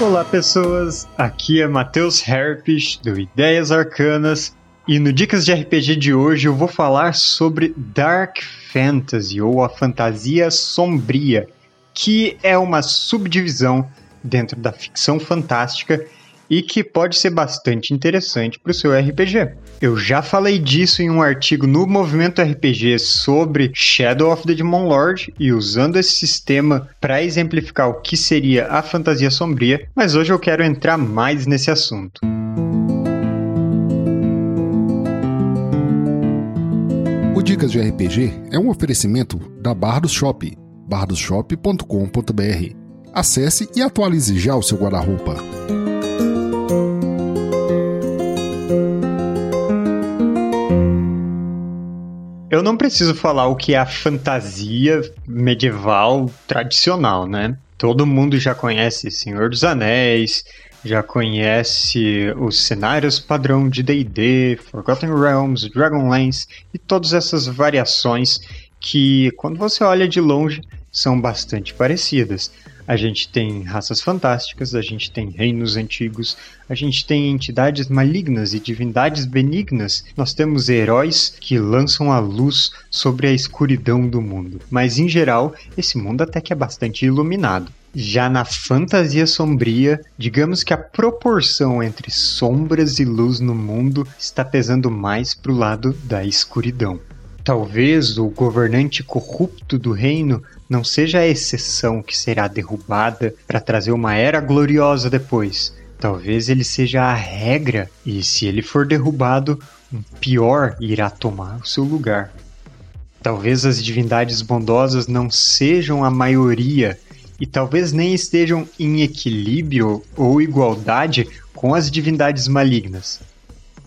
Olá pessoas, aqui é Matheus Herpes do Ideias Arcanas e no Dicas de RPG de hoje eu vou falar sobre Dark Fantasy ou a fantasia sombria, que é uma subdivisão dentro da ficção fantástica e que pode ser bastante interessante para o seu RPG. Eu já falei disso em um artigo no Movimento RPG sobre Shadow of the Demon Lord e usando esse sistema para exemplificar o que seria a fantasia sombria, mas hoje eu quero entrar mais nesse assunto. O Dicas de RPG é um oferecimento da Bardos Shop, bardosshop.com.br. Acesse e atualize já o seu guarda-roupa. Eu não preciso falar o que é a fantasia medieval tradicional, né? Todo mundo já conhece Senhor dos Anéis, já conhece os cenários padrão de D&D, Forgotten Realms, Dragonlance e todas essas variações que, quando você olha de longe, são bastante parecidas. A gente tem raças fantásticas, a gente tem reinos antigos, a gente tem entidades malignas e divindades benignas. Nós temos heróis que lançam a luz sobre a escuridão do mundo. Mas em geral, esse mundo até que é bastante iluminado. Já na fantasia sombria, digamos que a proporção entre sombras e luz no mundo está pesando mais para o lado da escuridão. Talvez o governante corrupto do reino não seja a exceção que será derrubada para trazer uma era gloriosa depois. Talvez ele seja a regra, e se ele for derrubado, um pior irá tomar o seu lugar. Talvez as divindades bondosas não sejam a maioria, e talvez nem estejam em equilíbrio ou igualdade com as divindades malignas.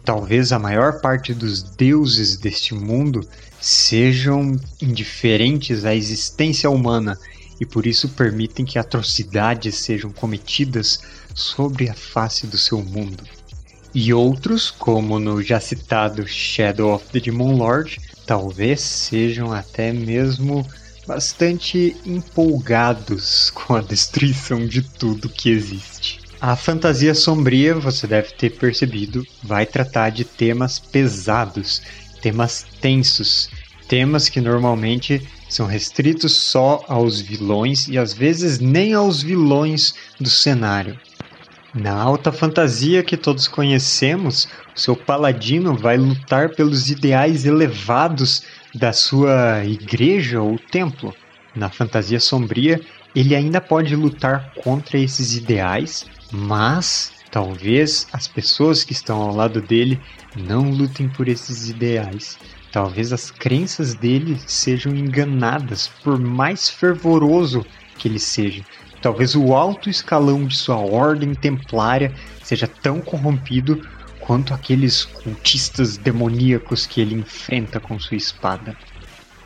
Talvez a maior parte dos deuses deste mundo sejam indiferentes à existência humana e por isso permitem que atrocidades sejam cometidas sobre a face do seu mundo. E outros, como no já citado Shadow of the Demon Lord, talvez sejam até mesmo bastante empolgados com a destruição de tudo que existe. A fantasia sombria, você deve ter percebido, vai tratar de temas pesados, temas tensos, temas que normalmente são restritos só aos vilões e às vezes nem aos vilões do cenário. Na alta fantasia que todos conhecemos, o seu paladino vai lutar pelos ideais elevados da sua igreja ou templo. Na fantasia sombria, ele ainda pode lutar contra esses ideais, mas talvez as pessoas que estão ao lado dele não lutem por esses ideais. Talvez as crenças dele sejam enganadas, por mais fervoroso que ele seja. Talvez o alto escalão de sua ordem templária seja tão corrompido quanto aqueles cultistas demoníacos que ele enfrenta com sua espada.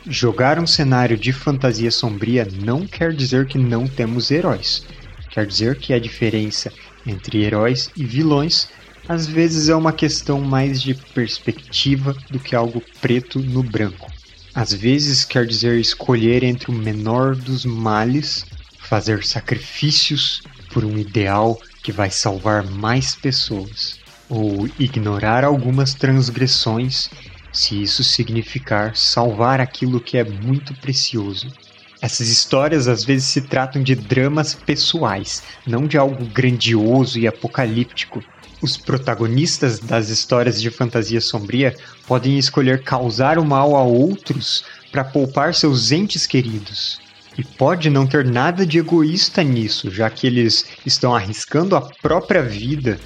Jogar um cenário de fantasia sombria não quer dizer que não temos heróis. Quer dizer que a diferença entre heróis e vilões às vezes é uma questão mais de perspectiva do que algo preto no branco. Às vezes quer dizer escolher entre o menor dos males, fazer sacrifícios por um ideal que vai salvar mais pessoas, ou ignorar algumas transgressões se isso significar salvar aquilo que é muito precioso. Essas histórias às vezes se tratam de dramas pessoais, não de algo grandioso e apocalíptico. Os protagonistas das histórias de fantasia sombria podem escolher causar o mal a outros para poupar seus entes queridos. E pode não ter nada de egoísta nisso, já que eles estão arriscando a própria vida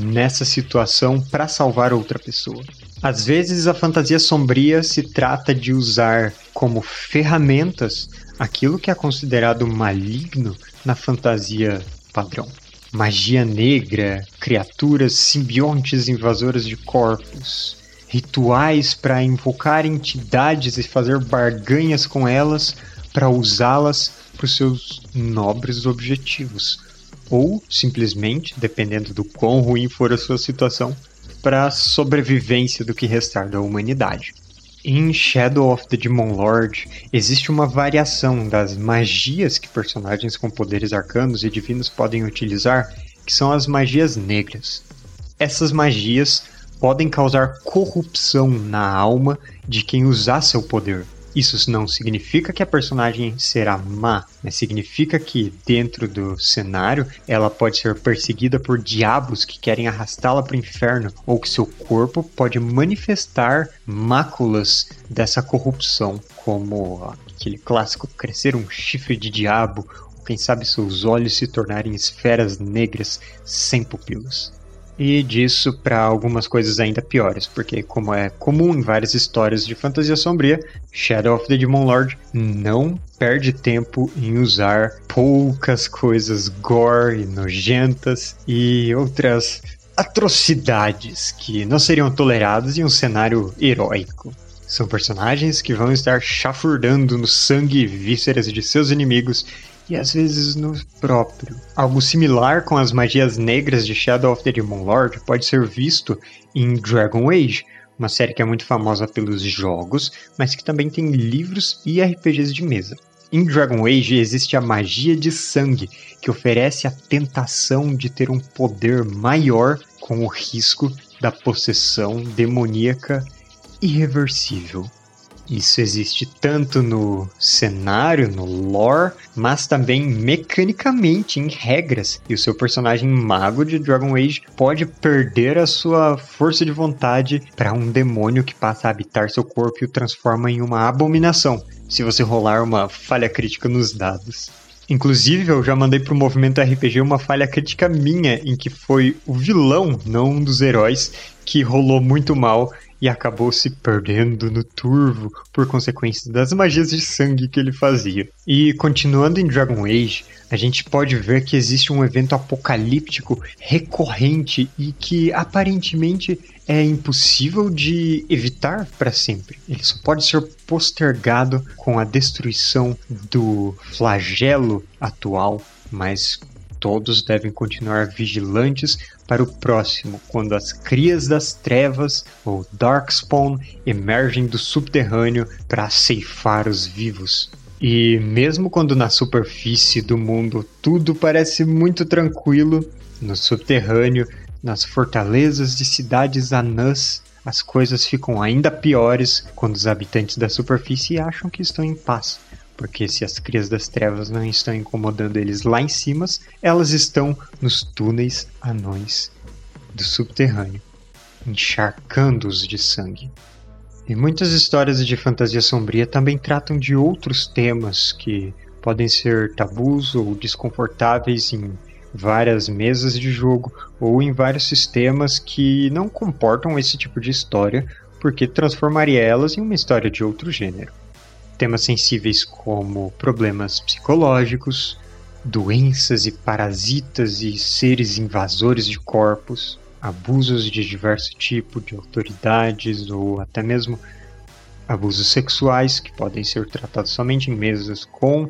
nessa situação para salvar outra pessoa. Às vezes a fantasia sombria se trata de usar como ferramentas aquilo que é considerado maligno na fantasia padrão. Magia negra, criaturas simbiontes invasoras de corpos, rituais para invocar entidades e fazer barganhas com elas para usá-las para os seus nobres objetivos. Ou simplesmente, dependendo do quão ruim for a sua situação, para a sobrevivência do que restar da humanidade. Em Shadow of the Demon Lord, existe uma variação das magias que personagens com poderes arcanos e divinos podem utilizar, que são as magias negras. Essas magias podem causar corrupção na alma de quem usar seu poder, isso não significa que a personagem será má, mas significa que dentro do cenário ela pode ser perseguida por diabos que querem arrastá-la para o inferno, ou que seu corpo pode manifestar máculas dessa corrupção, como aquele clássico crescer um chifre de diabo, ou quem sabe seus olhos se tornarem esferas negras sem pupilas e disso para algumas coisas ainda piores, porque como é comum em várias histórias de fantasia sombria, Shadow of the Demon Lord não perde tempo em usar poucas coisas gore e nojentas e outras atrocidades que não seriam toleradas em um cenário heróico. São personagens que vão estar chafurdando no sangue e vísceras de seus inimigos e às vezes no próprio. Algo similar com as magias negras de Shadow of the Demon Lord pode ser visto em Dragon Age, uma série que é muito famosa pelos jogos, mas que também tem livros e RPGs de mesa. Em Dragon Age existe a magia de sangue, que oferece a tentação de ter um poder maior com o risco da possessão demoníaca irreversível. Isso existe tanto no cenário, no lore, mas também mecanicamente em regras. E o seu personagem mago de Dragon Age pode perder a sua força de vontade para um demônio que passa a habitar seu corpo e o transforma em uma abominação, se você rolar uma falha crítica nos dados. Inclusive, eu já mandei pro movimento RPG uma falha crítica minha, em que foi o vilão, não um dos heróis, que rolou muito mal e acabou se perdendo no turvo por consequência das magias de sangue que ele fazia. E continuando em Dragon Age, a gente pode ver que existe um evento apocalíptico recorrente e que aparentemente é impossível de evitar para sempre. Ele só pode ser postergado com a destruição do flagelo atual, mas todos devem continuar vigilantes para o próximo, quando as crias das trevas, ou Darkspawn, emergem do subterrâneo para ceifar os vivos. E mesmo quando na superfície do mundo tudo parece muito tranquilo, no subterrâneo, nas fortalezas de cidades anãs, as coisas ficam ainda piores quando os habitantes da superfície acham que estão em paz. Porque se as crias das trevas não estão incomodando eles lá em cima, elas estão nos túneis anões do subterrâneo, encharcando-os de sangue. E muitas histórias de fantasia sombria também tratam de outros temas que podem ser tabus ou desconfortáveis em várias mesas de jogo ou em vários sistemas que não comportam esse tipo de história, porque transformaria elas em uma história de outro gênero temas sensíveis como problemas psicológicos, doenças e parasitas e seres invasores de corpos, abusos de diverso tipo de autoridades ou até mesmo abusos sexuais que podem ser tratados somente em mesas com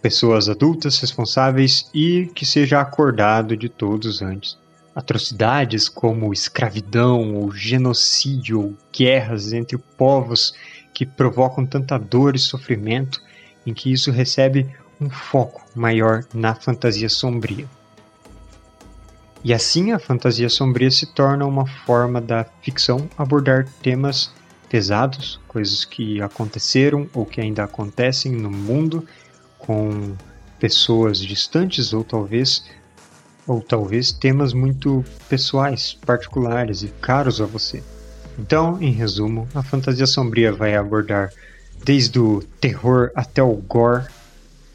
pessoas adultas responsáveis e que seja acordado de todos antes. Atrocidades como escravidão ou genocídio ou guerras entre povos que provocam tanta dor e sofrimento, em que isso recebe um foco maior na fantasia sombria. E assim a fantasia sombria se torna uma forma da ficção abordar temas pesados, coisas que aconteceram ou que ainda acontecem no mundo com pessoas distantes ou talvez ou talvez temas muito pessoais, particulares e caros a você. Então, em resumo, a fantasia sombria vai abordar desde o terror até o gore,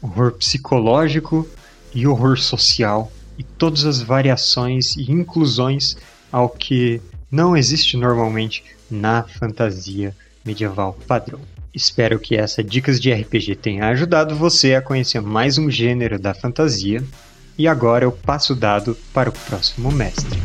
horror psicológico e horror social, e todas as variações e inclusões ao que não existe normalmente na fantasia medieval padrão. Espero que essa dicas de RPG tenha ajudado você a conhecer mais um gênero da fantasia. E agora eu passo o dado para o próximo mestre.